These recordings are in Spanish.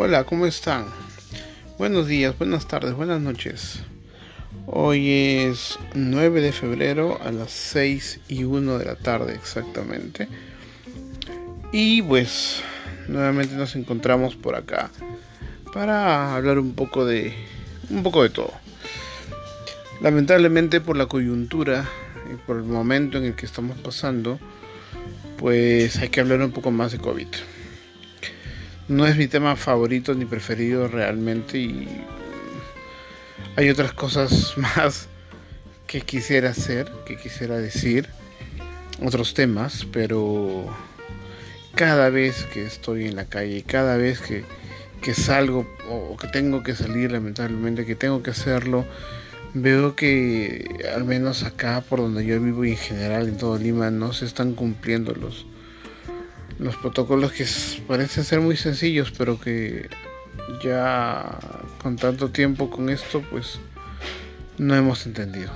Hola, ¿cómo están? Buenos días, buenas tardes, buenas noches. Hoy es 9 de febrero a las 6 y 1 de la tarde exactamente. Y pues nuevamente nos encontramos por acá para hablar un poco de un poco de todo. Lamentablemente por la coyuntura y por el momento en el que estamos pasando, pues hay que hablar un poco más de COVID. No es mi tema favorito ni preferido realmente y hay otras cosas más que quisiera hacer, que quisiera decir, otros temas, pero cada vez que estoy en la calle, cada vez que, que salgo o que tengo que salir, lamentablemente, que tengo que hacerlo, veo que al menos acá por donde yo vivo y en general en todo Lima no se están cumpliendo los los protocolos que parecen ser muy sencillos pero que ya con tanto tiempo con esto pues no hemos entendido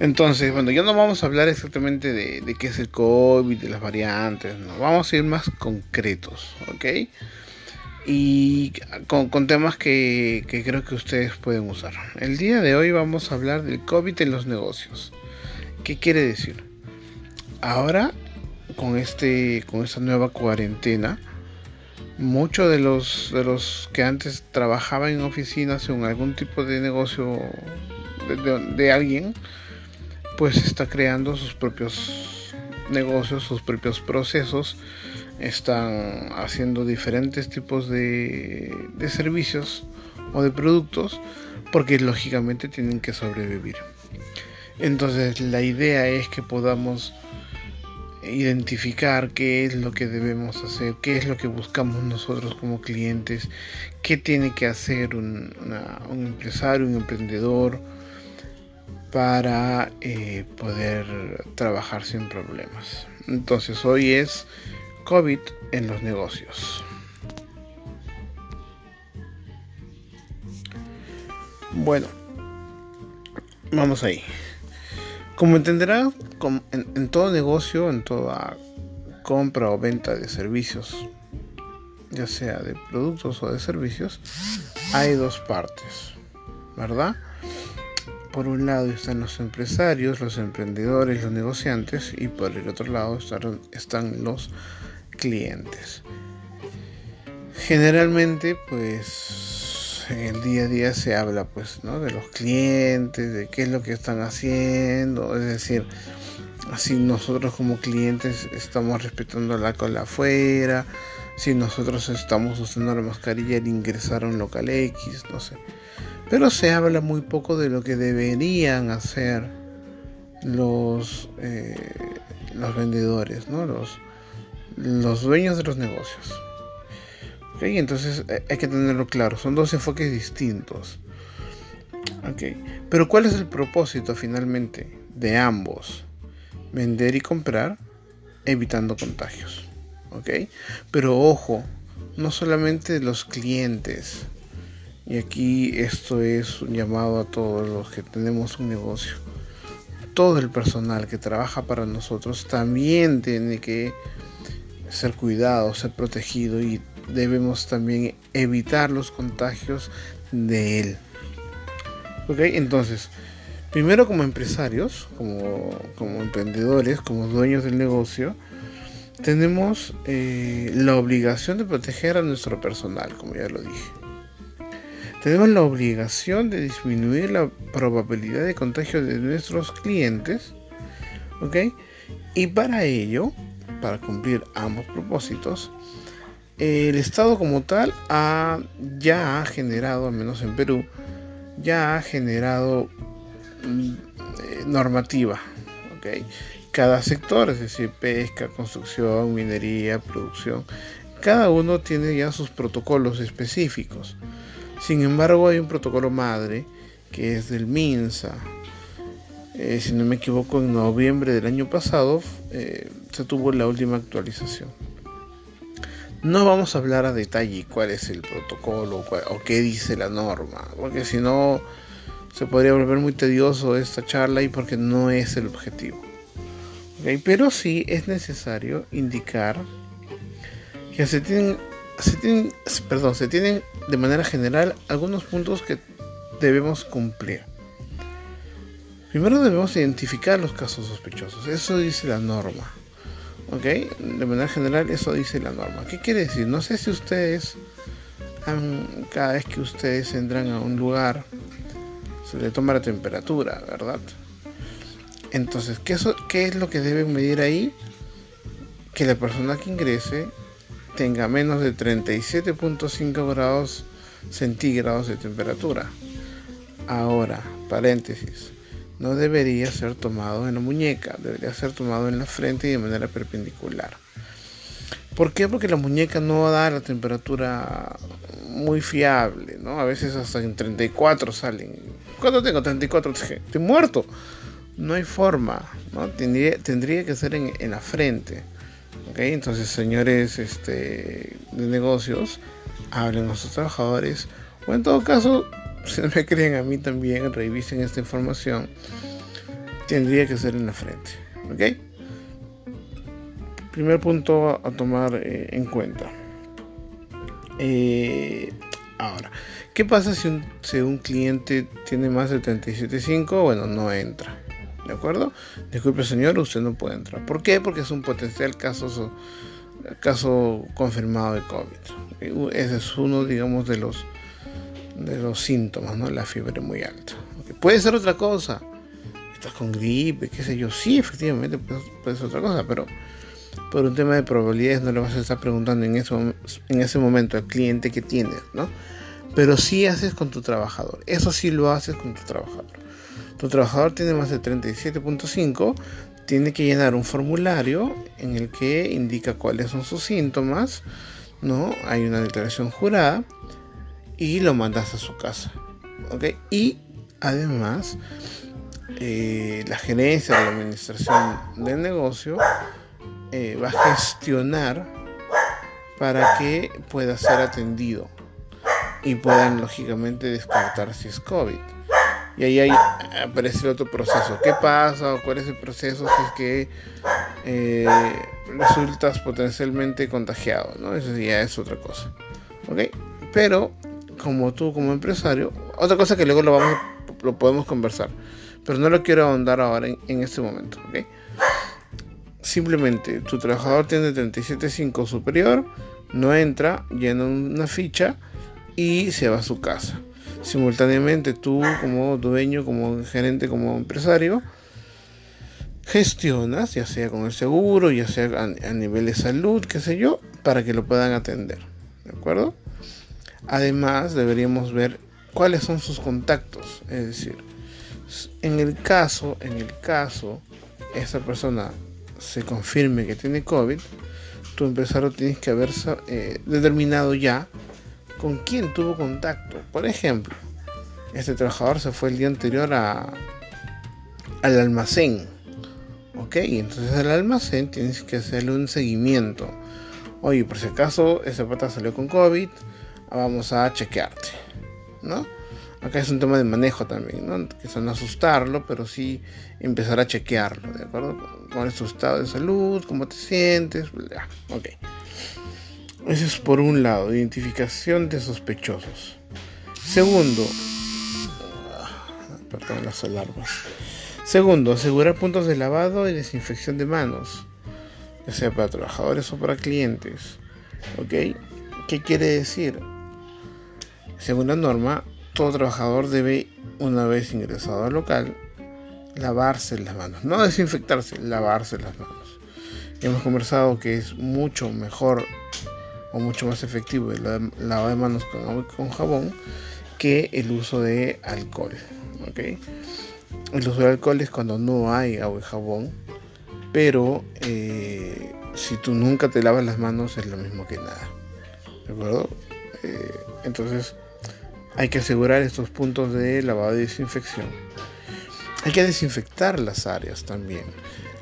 entonces bueno ya no vamos a hablar exactamente de, qué es el COVID de las variantes vamos a ir más concretos ok y con, temas que, creo que ustedes pueden usar. El día de hoy vamos a hablar del COVID en los negocios. ¿Qué quiere decir? Ahora, con, este, con esta nueva cuarentena, muchos de los, de los que antes trabajaban en oficinas o en algún tipo de negocio de, de alguien, pues está creando sus propios negocios, sus propios procesos están haciendo diferentes tipos de, servicios o de productos porque lógicamente tienen que sobrevivir. Entonces la idea es que podamos identificar qué es lo que debemos hacer, qué es lo que buscamos nosotros como clientes, qué tiene que hacer un, empresario, un emprendedor para eh, poder trabajar sin problemas. Entonces hoy es COVID en los negocios. Bueno, vamos ahí. Como entenderá, en, todo negocio, en toda compra o venta de servicios, ya sea de productos o de servicios, hay dos partes, ¿verdad? Por un lado están los empresarios, los emprendedores, los negociantes, y por el otro lado están los clientes. Generalmente, pues en el día a día se habla, pues, ¿no? De los clientes, de qué es lo que están haciendo, es decir, así nosotros como clientes estamos respetando la cola afuera, si nosotros estamos usando la mascarilla al ingresar a un local X, no sé. Pero se habla muy poco de lo que deberían hacer los, eh, los vendedores, ¿no? Los, los dueños de los negocios. ¿Okay? Entonces eh, hay que tenerlo claro, son dos enfoques distintos. ¿Okay? Pero ¿cuál es el propósito finalmente de ambos? Vender y comprar evitando contagios. ¿Okay? Pero ojo, no solamente los clientes, y aquí esto es un llamado a todos los que tenemos un negocio. Todo el personal que trabaja para nosotros también tiene que ser cuidado, ser protegido y debemos también evitar los contagios de él. ¿Ok? Entonces, primero como empresarios, como, emprendedores, como dueños del negocio, tenemos eh, la obligación de proteger a nuestro personal, como ya lo dije. Tenemos la obligación de disminuir la probabilidad de contagio de nuestros clientes. ¿Ok? Y para ello para cumplir ambos propósitos, el Estado como tal ha, ya ha generado, al menos en Perú, ya ha generado mm, eh, normativa. Cada sector, es decir, pesca, construcción, minería, producción, cada uno tiene ya sus protocolos específicos. Sin embargo, hay un protocolo madre que es del MINSA, eh, si no me equivoco, en noviembre del año pasado eh, se tuvo la última actualización. No vamos a hablar a detalle cuál es el protocolo o qué dice la norma, porque si no se podría volver muy tedioso esta charla y porque no es el objetivo. Pero sí es necesario indicar que se tienen se tienen, perdón, se tienen de manera general algunos puntos que debemos cumplir. Primero debemos identificar los casos sospechosos. Eso dice la norma. ¿Ok? De manera general eso dice la norma. ¿Qué quiere decir? No sé si ustedes, cada vez que ustedes entran a un lugar, se le toma la temperatura, ¿verdad? Entonces, ¿qué, ¿qué es lo que deben medir ahí? Que la persona que ingrese tenga menos de 37.5 grados centígrados de temperatura. Ahora, paréntesis, no debería ser tomado en la muñeca, debería ser tomado en la frente y de manera perpendicular. ¿Por qué? Porque la muñeca no da la temperatura muy fiable, ¿no? A veces hasta en 34 salen. ¿Cuánto tengo? 34. Estoy muerto. No hay forma, ¿no? Tendría, que ser en, la frente. Entonces, señores este, de negocios, hablen a sus trabajadores o en todo caso, si no me creen a mí también, revisen esta información. Tendría que ser en la frente. ¿Ok? Primer punto a tomar eh, en cuenta. Eh, ahora, ¿qué pasa si un, si un cliente tiene más de 37.5? Bueno, no entra. ¿De acuerdo? Disculpe señor, usted no puede entrar. ¿Por qué? Porque es un potencial caso, caso confirmado de COVID. Ese es uno, digamos, de los, de los síntomas, ¿no? La fiebre muy alta. Puede ser otra cosa. Estás con gripe, qué sé yo. Sí, efectivamente puede, ser otra cosa, pero por un tema de probabilidades no le vas a estar preguntando en ese, en ese momento al cliente que tienes, ¿no? Pero sí haces con tu trabajador. Eso sí lo haces con tu trabajador tu trabajador tiene más de 37.5, tiene que llenar un formulario en el que indica cuáles son sus síntomas, ¿no? Hay una declaración jurada y lo mandas a su casa, ¿ok? Y además, eh, la gerencia de la administración del negocio eh, va a gestionar para que pueda ser atendido y puedan lógicamente descartar si es COVID. Y ahí, aparece el otro proceso. ¿Qué pasa? ¿Cuál es el proceso si es que eh, resultas potencialmente contagiado? ¿no? Eso ya es otra cosa. ¿Ok? Pero como tú como empresario, otra cosa que luego lo, vamos, lo podemos conversar. Pero no lo quiero ahondar ahora en, este momento. Simplemente tu trabajador tiene 37.5 superior, no entra, llena una ficha y se va a su casa simultáneamente tú como dueño, como gerente, como empresario, gestionas, ya sea con el seguro, ya sea a, nivel de salud, qué sé yo, para que lo puedan atender. ¿De acuerdo? Además, deberíamos ver cuáles son sus contactos. Es decir, en el caso, en el caso, esa persona se confirme que tiene COVID, tu empresario tienes que haber eh, determinado ya con quién tuvo contacto. Por ejemplo, este trabajador se fue el día anterior a, al almacén. Ok, entonces al almacén tienes que hacerle un seguimiento. Oye, por si acaso ese pata salió con COVID, vamos a chequearte. ¿No? Acá es un tema de manejo también, ¿no? Que no asustarlo, pero sí empezar a chequearlo, ¿de acuerdo? Con es tu estado de salud? ¿Cómo te sientes? Ok. Eso es por un lado, identificación de sospechosos. Segundo, perdón, las alarmas. Segundo, asegurar puntos de lavado y desinfección de manos, ya sea para trabajadores o para clientes. ¿Ok? ¿Qué quiere decir? Según la norma, todo trabajador debe, una vez ingresado al local, lavarse las manos. No desinfectarse, lavarse las manos. Hemos conversado que es mucho mejor o mucho más efectivo el lavado de manos con agua y con jabón que el uso de alcohol. El uso de alcohol es cuando no hay agua y jabón, pero eh, si tú nunca te lavas las manos es lo mismo que nada. ¿De acuerdo? Eh, entonces hay que asegurar estos puntos de lavado y desinfección. Hay que desinfectar las áreas también.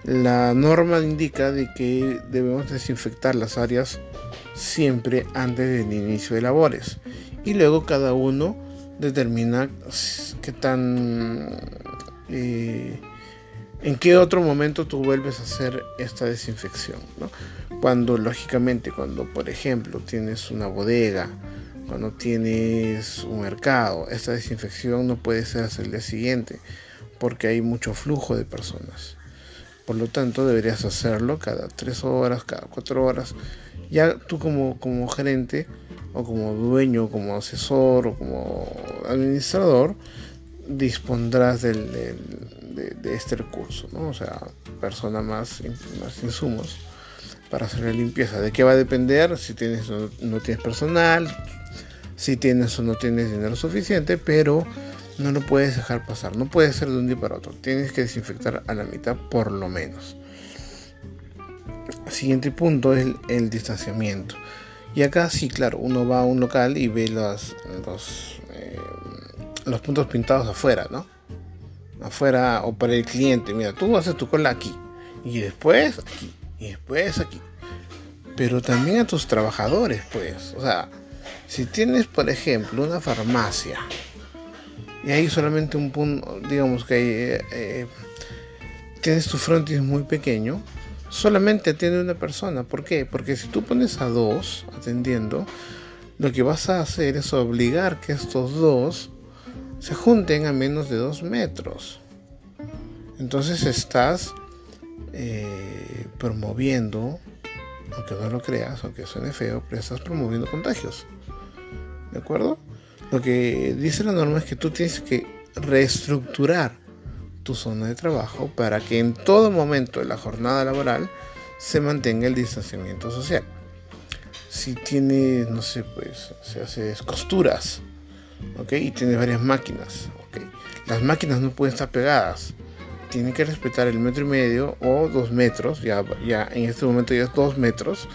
La norma indica de que debemos desinfectar las áreas siempre antes del inicio de labores y luego cada uno determina qué tan eh, en qué otro momento tú vuelves a hacer esta desinfección Cuando lógicamente, cuando por ejemplo tienes una bodega, cuando tienes un mercado, esta desinfección no puede ser hasta el día siguiente porque hay mucho flujo de personas. Por lo tanto, deberías hacerlo cada tres horas, cada cuatro horas. Ya tú como, como gerente o como dueño, como asesor o como administrador, dispondrás del, de, este recurso, ¿no? O sea, persona más, más insumos para hacer la limpieza. ¿De qué va a depender? Si tienes o no tienes personal, si tienes o no tienes dinero suficiente, pero no lo puedes dejar pasar. No puede ser de un día para otro. Tienes que desinfectar a la mitad por lo menos. Siguiente punto es el, distanciamiento. Y acá sí, claro, uno va a un local y ve los, los, eh, los puntos pintados afuera, ¿no? Afuera o para el cliente. Mira, tú haces tu cola aquí. Y después aquí. Y después aquí. Pero también a tus trabajadores, pues. O sea, si tienes, por ejemplo, una farmacia y hay solamente un punto, digamos que eh, eh, tienes tu frontis muy pequeño, solamente atiende una persona. ¿Por qué? Porque si tú pones a dos atendiendo, lo que vas a hacer es obligar que estos dos se junten a menos de dos metros. Entonces estás eh, promoviendo, aunque no lo creas, aunque suene feo, pero estás promoviendo contagios. ¿De acuerdo? Lo que dice la norma es que tú tienes que reestructurar tu zona de trabajo para que en todo momento de la jornada laboral se mantenga el distanciamiento social. Si tienes, no sé, pues, se haces costuras, ¿ok? Y tienes varias máquinas, ¿ok? Las máquinas no pueden estar pegadas. Tienen que respetar el metro y medio o dos metros, ya, ya en este momento ya es dos metros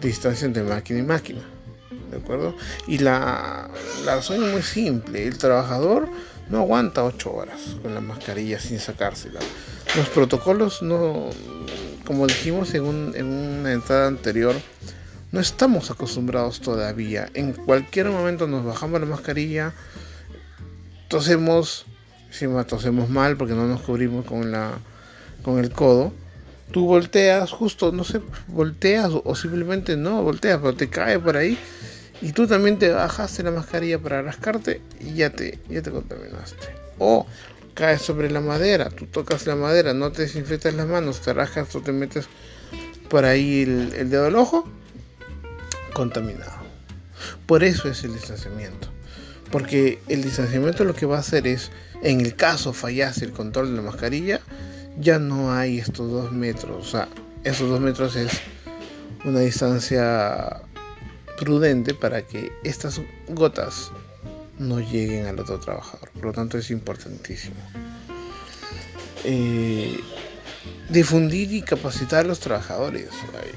distancia entre máquina y máquina. ¿De acuerdo? Y la, razón es muy simple, el trabajador no aguanta 8 horas con la mascarilla sin sacársela. Los protocolos no, como dijimos en, en una entrada anterior, no estamos acostumbrados todavía. En cualquier momento nos bajamos la mascarilla, tosemos, encima tosemos mal porque no nos cubrimos con, la, con el codo. Tú volteas, justo, no sé, volteas o simplemente no volteas, pero te cae por ahí y tú también te bajaste la mascarilla para rascarte y ya te, ya te contaminaste. O caes sobre la madera, tú tocas la madera, no te desinfectas las manos, te rascas o te metes por ahí el, dedo del ojo, contaminado. Por eso es el distanciamiento. Porque el distanciamiento lo que va a hacer es, en el caso fallase el control de la mascarilla, ya no hay estos dos metros. O sea, esos dos metros es una distancia prudente para que estas gotas no lleguen al otro trabajador. Por lo tanto es importantísimo. Eh, difundir y capacitar a los trabajadores.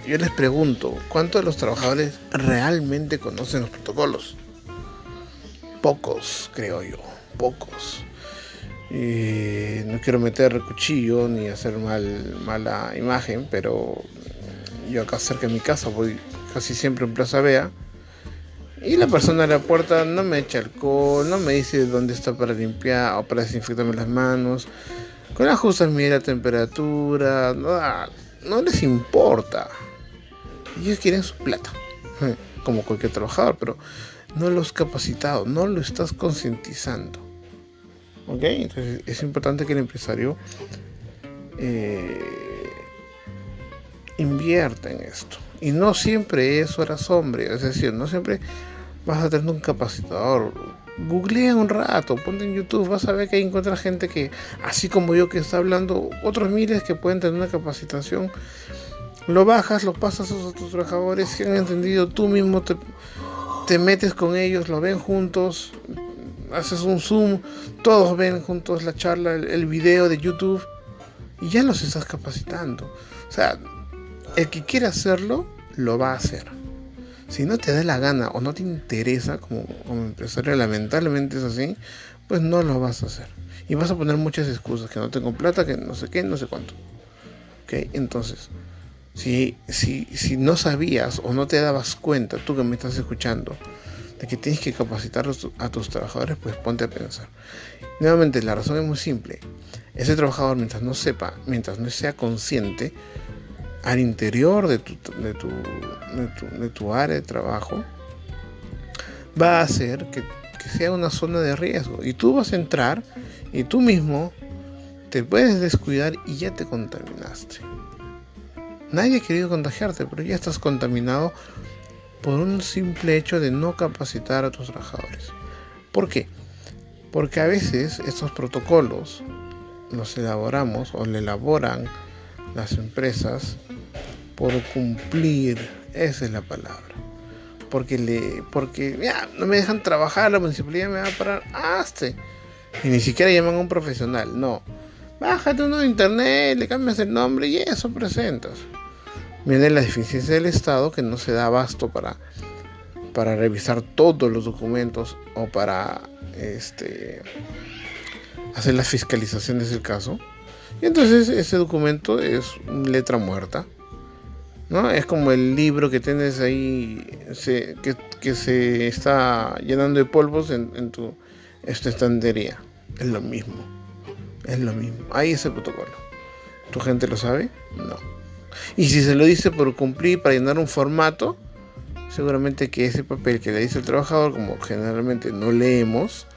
Yo les pregunto, ¿cuántos de los trabajadores realmente conocen los protocolos? Pocos, creo yo, pocos. Eh, no quiero meter cuchillo ni hacer mal, mala imagen, pero yo acá cerca de mi casa voy casi siempre en Plaza Vea. Y la persona de la puerta no me echa alcohol, no me dice dónde está para limpiar o para desinfectarme las manos. Con ajustes mide la temperatura, no, no les importa. Ellos quieren su plata, como cualquier trabajador, pero no los capacitado, no lo estás concientizando. ¿Ok? Entonces es importante que el empresario eh, invierta en esto. Y no siempre es horas hombre, es decir, no siempre vas a tener un capacitador. Googlea un rato, ponte en YouTube, vas a ver que hay encuentras gente que, así como yo que está hablando, otros miles que pueden tener una capacitación. Lo bajas, lo pasas a tus trabajadores que han entendido, tú mismo te, te metes con ellos, lo ven juntos, haces un zoom, todos ven juntos la charla, el, el video de YouTube y ya los estás capacitando. O sea, el que quiere hacerlo, lo va a hacer. Si no te da la gana o no te interesa como, empresario, lamentablemente es así, pues no lo vas a hacer. Y vas a poner muchas excusas, que no tengo plata, que no sé qué, no sé cuánto. Entonces, si, si, si no sabías o no te dabas cuenta, tú que me estás escuchando, de que tienes que capacitar a tus trabajadores, pues ponte a pensar. Nuevamente, la razón es muy simple. Ese trabajador, mientras no sepa, mientras no sea consciente, al interior de tu, de tu, de tu, área de trabajo, va a hacer que, que sea una zona de riesgo. Y tú vas a entrar y tú mismo te puedes descuidar y ya te contaminaste. Nadie ha querido contagiarte, pero ya estás contaminado por un simple hecho de no capacitar a tus trabajadores. ¿Por qué? Porque a veces estos protocolos los elaboramos o le elaboran las empresas por cumplir, esa es la palabra. Porque le, porque ya no me dejan trabajar, la municipalidad me va a parar, hazte. Y ni siquiera llaman a un profesional, no. Bájate uno de internet, le cambias el nombre y eso presentas. Viene la deficiencia del Estado que no se da abasto para, para revisar todos los documentos o para este, hacer las fiscalizaciones del caso. Y entonces ese documento es letra muerta. ¿no? Es como el libro que tienes ahí que, se está llenando de polvos en, tu esta estantería. Es lo mismo. Es lo mismo. Ahí es el protocolo. ¿Tu gente lo sabe? No. Y si se lo dice por cumplir para llenar un formato, seguramente que ese papel que le dice el trabajador, como generalmente no leemos,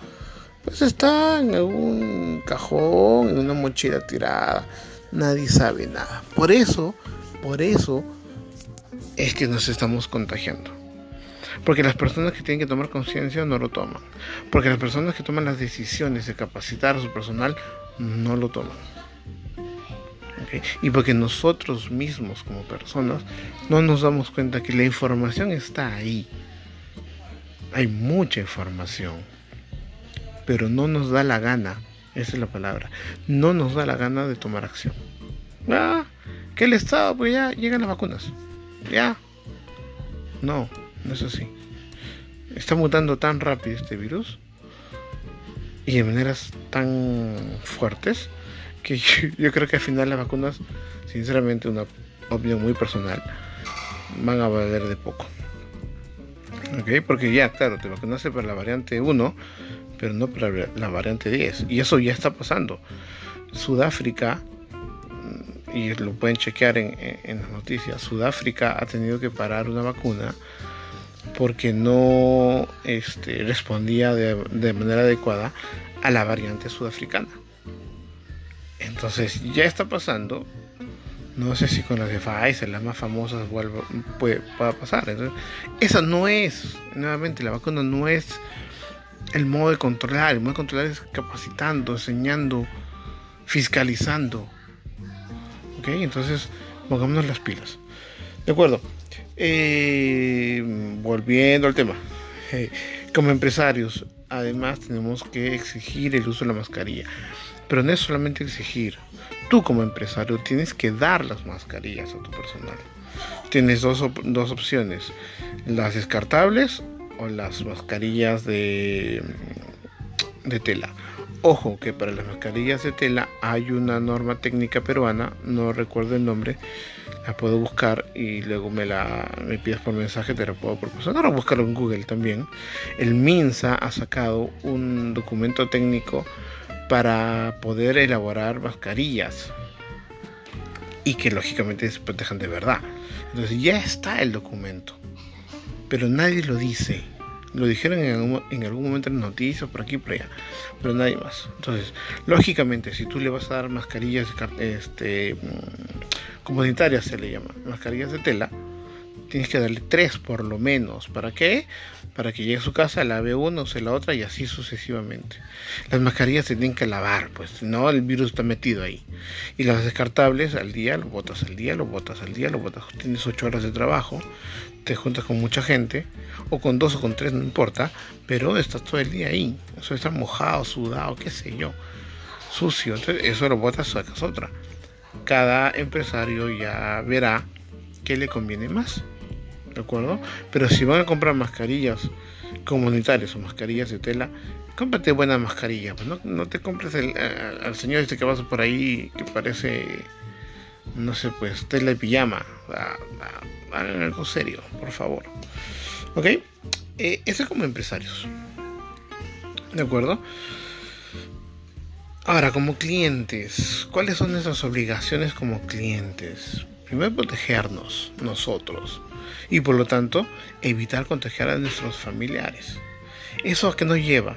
pues está en algún cajón, en una mochila tirada. Nadie sabe nada. Por eso, por eso es que nos estamos contagiando. Porque las personas que tienen que tomar conciencia no lo toman. Porque las personas que toman las decisiones de capacitar a su personal no lo toman. Y porque nosotros mismos como personas no nos damos cuenta que la información está ahí. Hay mucha información. Pero no nos da la gana, esa es la palabra, no nos da la gana de tomar acción. Ah, que el Estado, pues ya llegan las vacunas. Ya. No, no es así. Está mutando tan rápido este virus y de maneras tan fuertes que yo, creo que al final las vacunas, sinceramente, una opinión muy personal, van a valer de poco. ¿Ok? Porque ya, claro, te vacunaste para la variante 1, pero no para la variante 10. Y eso ya está pasando. Sudáfrica, mm, y lo pueden chequear en, en las noticias, Sudáfrica ha tenido que parar una vacuna porque no este, respondía de, de, manera adecuada a la variante sudafricana. Entonces ya está pasando. No sé si con las de Pfizer, las más famosas, pueda pasar. Entonces, esa no es, nuevamente, la vacuna no es el modo de controlar. El modo de controlar es capacitando, enseñando, fiscalizando. ¿Ok? Entonces, pongámonos las pilas. De acuerdo. Eh, volviendo al tema. Eh, como empresarios, además tenemos que exigir el uso de la mascarilla. Pero no es solamente exigir. Tú como empresario tienes que dar las mascarillas a tu personal. Tienes dos, dos opciones. Las descartables o las mascarillas de, de tela. Ojo que para las mascarillas de tela hay una norma técnica peruana, no recuerdo el nombre, la puedo buscar y luego me la me pides por mensaje, te la puedo proporcionar o buscarlo en Google también. El MINSA ha sacado un documento técnico para poder elaborar mascarillas y que lógicamente se protejan de verdad. Entonces ya está el documento, pero nadie lo dice. Lo dijeron en algún, momento en noticias, por aquí, por allá, pero nadie más. Entonces, lógicamente, si tú le vas a dar mascarillas este, mm, comunitarias, se le llama, mascarillas de tela, tienes que darle tres por lo menos. ¿Para qué? Para que llegue a su casa, lave una, use la otra y así sucesivamente. Las mascarillas se tienen que lavar, pues no el virus está metido ahí. Y las descartables al día, lo botas al día, lo botas al día, lo botas. Tienes ocho horas de trabajo, te juntas con mucha gente, o con dos o con tres, no importa, pero estás todo el día ahí. Eso está mojado, sudado, qué sé yo, sucio. Entonces eso lo botas, sacas otra. Cada empresario ya verá qué le conviene más. ¿De acuerdo? Pero si van a comprar mascarillas comunitarias o mascarillas de tela, cómprate buena mascarilla, pues no, te compres el, eh, al señor este que vas por ahí que parece, no sé, pues tela de pijama, hagan algo serio, por favor, ¿ok? Eh, eso es como empresarios, ¿de acuerdo? Ahora, como clientes, ¿cuáles son nuestras obligaciones como clientes? Primero protegernos nosotros y por lo tanto evitar contagiar a nuestros familiares. ¿Eso a qué nos lleva?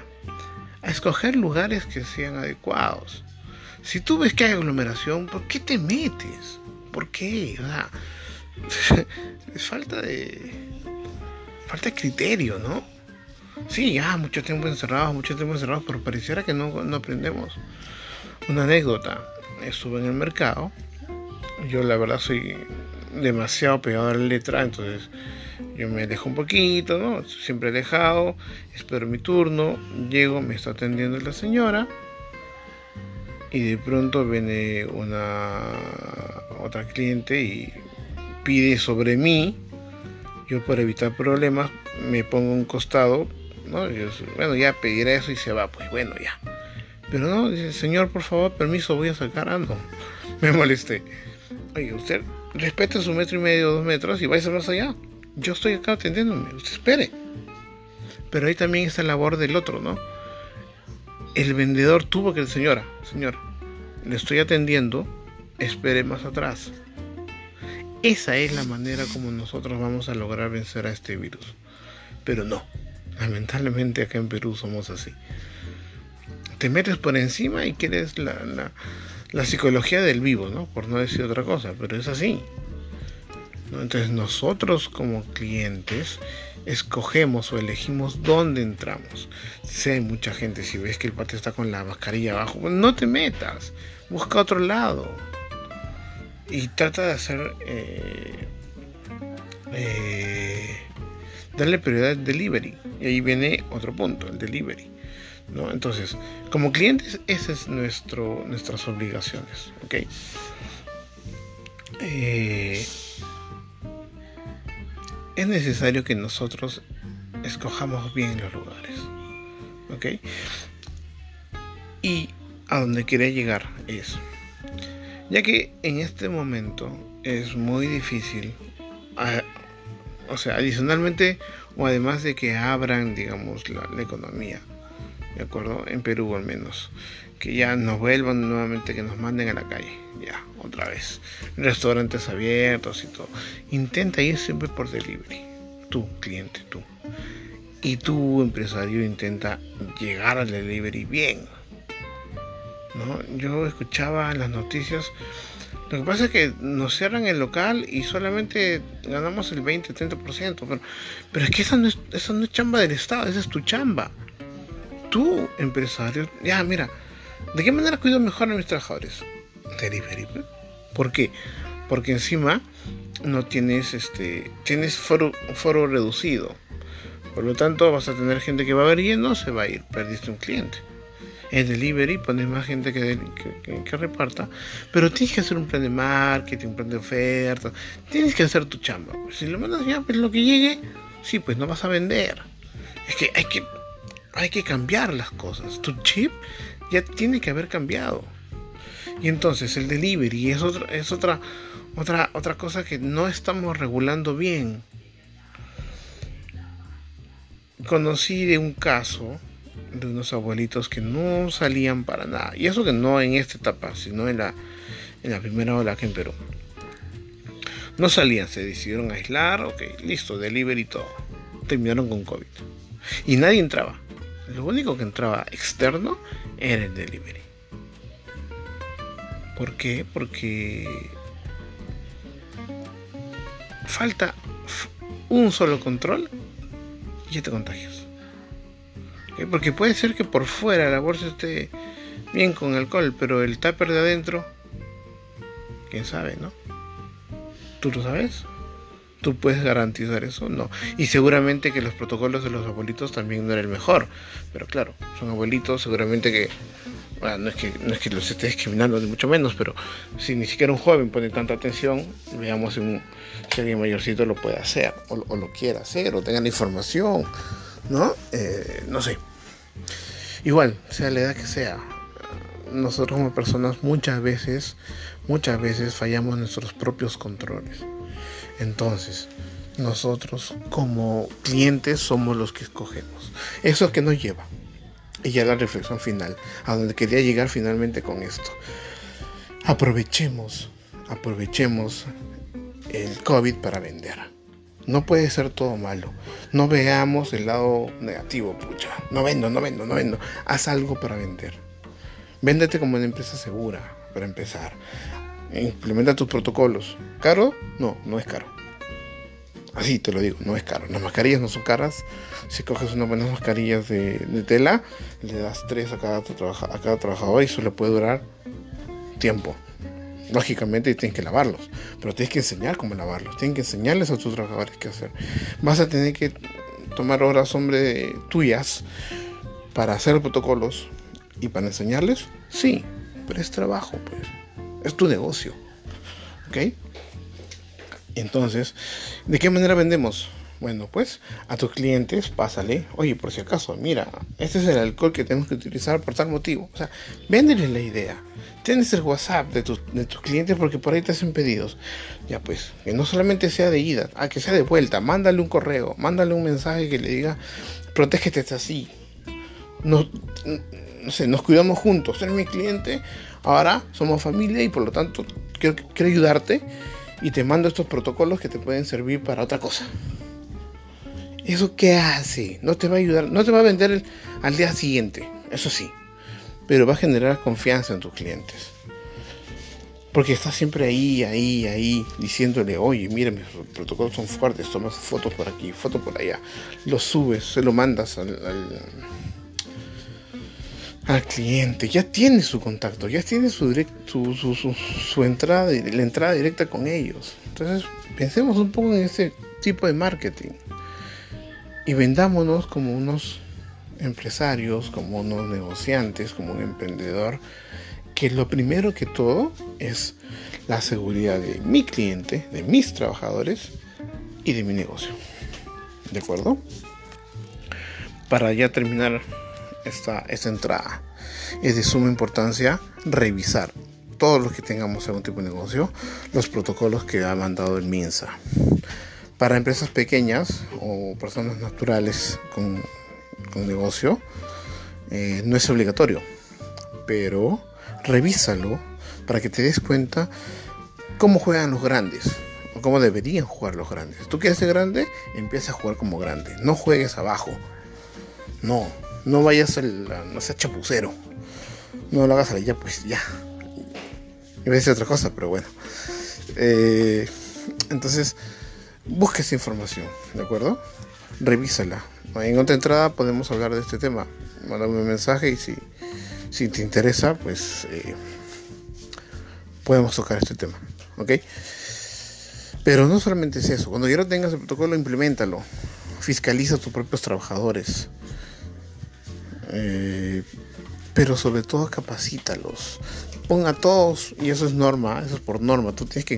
A escoger lugares que sean adecuados. Si tú ves que hay aglomeración, ¿por qué te metes? ¿Por qué? es falta de falta de criterio, ¿no? Sí, ya mucho tiempo encerrados, mucho tiempo encerrados, pero pareciera que no, no aprendemos. Una anécdota, estuve en el mercado, yo la verdad soy demasiado pegado a la letra, entonces yo me alejo un poquito, ¿no? Siempre alejado, espero mi turno, llego, me está atendiendo la señora y de pronto viene una otra cliente y pide sobre mí. Yo para evitar problemas me pongo un costado, ¿no? bueno, ya pediré eso y se va, pues bueno, ya. Pero no, dice, señor, por favor, permiso, voy a sacar ando. Me molesté. Oye, usted respete su metro y medio, dos metros y vaya más allá. Yo estoy acá atendiéndome, usted espere. Pero ahí también está la labor del otro, ¿no? El vendedor tuvo que, señora, señor, le estoy atendiendo, espere más atrás. Esa es la manera como nosotros vamos a lograr vencer a este virus. Pero no, lamentablemente acá en Perú somos así. Te metes por encima y quieres la la psicología del vivo, ¿no? Por no decir otra cosa, pero es así. Entonces nosotros como clientes escogemos o elegimos dónde entramos. Sé hay mucha gente, si ves que el patio está con la mascarilla abajo, pues no te metas, busca otro lado. Y trata de hacer... Eh, eh, darle prioridad al delivery. Y ahí viene otro punto, el delivery. Entonces, como clientes, esas es nuestro, nuestras obligaciones, ¿ok? Eh, es necesario que nosotros escojamos bien los lugares, ¿ok? Y a donde quiere llegar es, ya que en este momento es muy difícil, o sea, adicionalmente o además de que abran, digamos, la economía, ¿de acuerdo? En Perú al menos. Que ya nos vuelvan nuevamente, que nos manden a la calle, ya, otra vez. Restaurantes abiertos y todo. Intenta ir siempre por delivery. Tú, cliente, tú. Y tú, empresario, intenta llegar al delivery bien. ¿No? Yo escuchaba las noticias lo que pasa es que nos cierran el local y solamente ganamos el 20-30%. Pero, pero es que esa no es, esa no es chamba del Estado, esa es tu chamba tú, empresario, ya mira, ¿de qué manera cuido mejor a mis trabajadores? Delivery. ¿Por qué? Porque encima no tienes este tienes foro, foro reducido. Por lo tanto, vas a tener gente que va a ver y no se va a ir, perdiste un cliente. En delivery pones más gente que, que, reparta, pero tienes que hacer un plan de marketing, un plan de oferta, tienes que hacer tu chamba. Si lo mandas ya, pues lo que llegue, sí, pues no vas a vender. Es que hay que hay que cambiar las cosas. Tu chip ya tiene que haber cambiado. Y entonces el delivery es otra, es otra, otra, otra cosa que no estamos regulando bien. Conocí de un caso de unos abuelitos que no salían para nada. Y eso que no en esta etapa, sino en la, en la primera ola que en Perú. No salían, se decidieron aislar, ok, listo, delivery y todo. Terminaron con COVID. Y nadie entraba lo único que entraba externo era el delivery. ¿Por qué? Porque falta un solo control y ya te contagias. Porque puede ser que por fuera la bolsa esté bien con alcohol, pero el tupper de adentro, quién sabe, ¿no? ¿Tú lo sabes? ¿Tú puedes garantizar eso? No. Y seguramente que los protocolos de los abuelitos también no eran el mejor. Pero claro, son abuelitos, seguramente que. No es que, no es que los esté discriminando, ni mucho menos, pero si ni siquiera un joven pone tanta atención, veamos si, un, si alguien mayorcito lo puede hacer, o, lo quiera hacer, o tenga la información, ¿no? Eh, no sé. Igual, sea la edad que sea, nosotros como personas muchas veces, muchas veces fallamos nuestros propios controles. Entonces, nosotros como clientes somos los que escogemos. Eso que nos lleva. Y ya la reflexión final, a donde quería llegar finalmente con esto. Aprovechemos, aprovechemos el COVID para vender. No puede ser todo malo. No veamos el lado negativo, pucha. No vendo, no vendo, no vendo. Haz algo para vender. Véndete como una empresa segura, para empezar. Implementa tus protocolos. ¿Caro? No, no es caro. Así te lo digo, no es caro. Las mascarillas no son caras. Si coges unas buenas mascarillas de, tela, le das tres a cada, a cada trabajador y eso le puede durar tiempo. Lógicamente tienes que lavarlos, pero tienes que enseñar cómo lavarlos, tienes que enseñarles a tus trabajadores qué hacer. Vas a tener que tomar horas, hombre, tuyas para hacer protocolos y para enseñarles, sí, pero es trabajo, pues, es tu negocio, ¿ok? Entonces, ¿de qué manera vendemos? Bueno, pues a tus clientes pásale, oye, por si acaso, mira, este es el alcohol que tenemos que utilizar por tal motivo. O sea, véndeles la idea. Tienes el WhatsApp de tus, de tus clientes porque por ahí te hacen pedidos. Ya pues, que no solamente sea de ida, a que sea de vuelta. Mándale un correo, mándale un mensaje que le diga, protégete así. No, no sé, nos cuidamos juntos. Eres mi cliente, ahora somos familia y por lo tanto quiero, ayudarte y te mando estos protocolos que te pueden servir para otra cosa. ¿Eso qué hace? No te va a ayudar, no te va a vender al día siguiente, eso sí, pero va a generar confianza en tus clientes. Porque estás siempre ahí, ahí, ahí, diciéndole, oye, mira, mis protocolos son fuertes, tomas fotos por aquí, fotos por allá, lo subes, se lo mandas al, cliente, ya tiene su contacto, ya tiene su, su, su, su, entrada, la entrada directa con ellos. Entonces, pensemos un poco en ese tipo de marketing y vendámonos como unos empresarios, como unos negociantes, como un emprendedor, que lo primero que todo es la seguridad de mi cliente, de mis trabajadores y de mi negocio. ¿De acuerdo? Para ya terminar esta, esta entrada, es de suma importancia revisar todos los que tengamos algún tipo de negocio, los protocolos que ha mandado el MINSA. Para empresas pequeñas o personas naturales con, negocio, eh, no es obligatorio, pero revísalo para que te des cuenta cómo juegan los grandes o cómo deberían jugar los grandes. Tú quieres ser grande, empieza a jugar como grande. No juegues abajo. No, no vayas al, no sea chapucero. No lo hagas allá, pues ya. Iba a decir otra cosa, pero bueno. Eh, entonces, busca esa información, ¿de acuerdo? Revísala. En otra entrada podemos hablar de este tema. Mándame un mensaje y si, si te interesa, pues eh, podemos tocar este tema, ¿ok? Pero no solamente es eso. Cuando ya lo tengas el protocolo, implementalo. Fiscaliza a tus propios trabajadores. Eh, pero sobre todo capacítalos ponga a todos, y eso es norma, eso es por norma, tú tienes que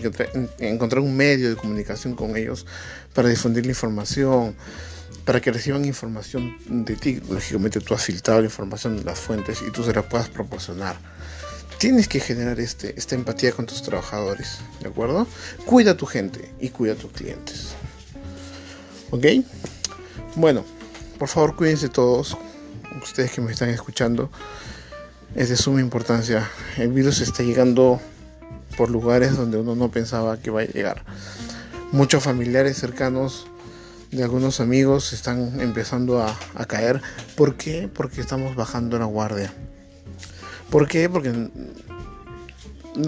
encontrar un medio de comunicación con ellos para difundir la información, para que reciban información de ti. Lógicamente tú has filtrado la información de las fuentes y tú se la puedas proporcionar. Tienes que generar este, esta empatía con tus trabajadores, ¿de acuerdo? Cuida a tu gente y cuida a tus clientes. ¿Ok? Bueno, por favor cuídense todos, ustedes que me están escuchando es de suma importancia. El virus está llegando por lugares donde uno no pensaba que iba a llegar. Muchos familiares cercanos de algunos amigos están empezando a, caer. ¿Por qué? Porque estamos bajando la guardia. ¿Por qué? Porque,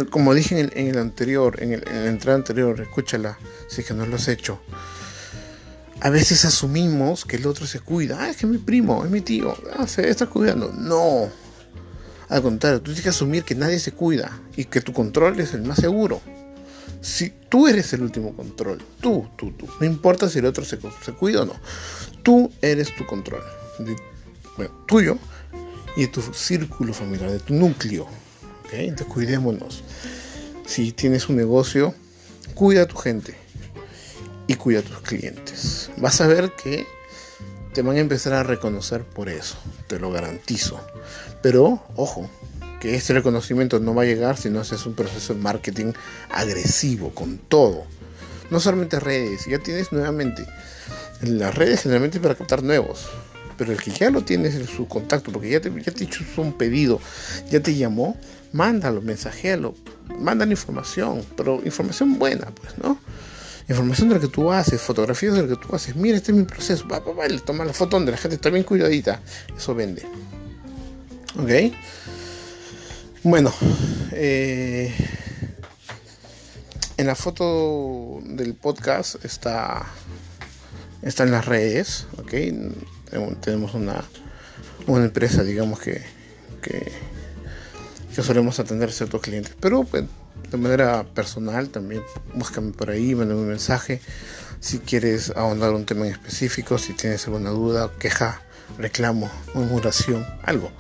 como dije en el, anterior, en, el, la entrada anterior, escúchala, si es que no lo has hecho. A veces asumimos que el otro se cuida. Ah, es que es mi primo, es mi tío. Ah, se está cuidando. No, al contrario, tú tienes que asumir que nadie se cuida y que tu control es el más seguro. Si tú eres el último control, tú, tú, tú, no importa si el otro se, cuida o no, tú eres tu control, bueno, tuyo y de tu círculo familiar, de tu núcleo. ¿okay? Entonces cuidémonos. Si tienes un negocio, cuida a tu gente y cuida a tus clientes. Vas a ver que te van a empezar a reconocer por eso, te lo garantizo. Pero, ojo, que este reconocimiento no va a llegar si no haces un proceso de marketing agresivo, con todo. No solamente redes, ya tienes nuevamente. Las redes generalmente para captar nuevos. Pero el que ya lo tienes en su contacto, porque ya te, ya te hizo un pedido, ya te llamó, mándalo, mensajéalo, mándale información, pero información buena, pues, ¿no? Información de lo que tú haces, fotografías de lo que tú haces. Mira, este es mi proceso. Va, va, va, le toma la foto donde la gente está bien cuidadita. Eso vende. ¿Ok? Bueno, eh, en la foto del podcast está, está en las redes, ¿ok? Tenemos una, una empresa, digamos, que, que, que solemos atender a ciertos clientes. Pero pues, de manera personal también. Búscame por ahí, mándame un mensaje. Si quieres ahondar un tema en específico, si tienes alguna duda, queja, reclamo, murmuración, algo.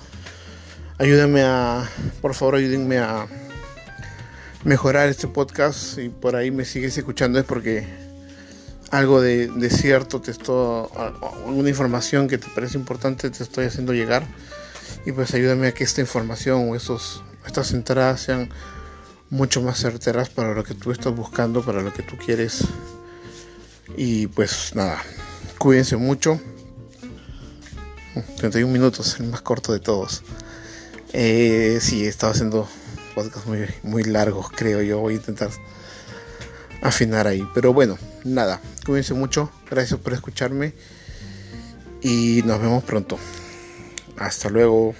Ayúdame a, por favor, ayúdenme a mejorar este podcast. Y por ahí me sigues escuchando es porque algo de, de cierto te estoy, alguna información que te parece importante te estoy haciendo llegar. Y pues ayúdame a que esta información o esos, estas entradas sean mucho más certeras para lo que tú estás buscando, para lo que tú quieres. Y pues nada, cuídense mucho. 31 minutos, el más corto de todos. Eh, sí, he estado haciendo podcasts muy, muy largos, creo yo. Voy a intentar afinar ahí. Pero bueno, nada, cuídense mucho. Gracias por escucharme. Y nos vemos pronto. Hasta luego.